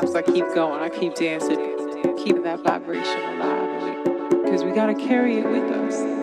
times I keep going, I keep dancing, keeping that vibration alive because we got to carry it with us.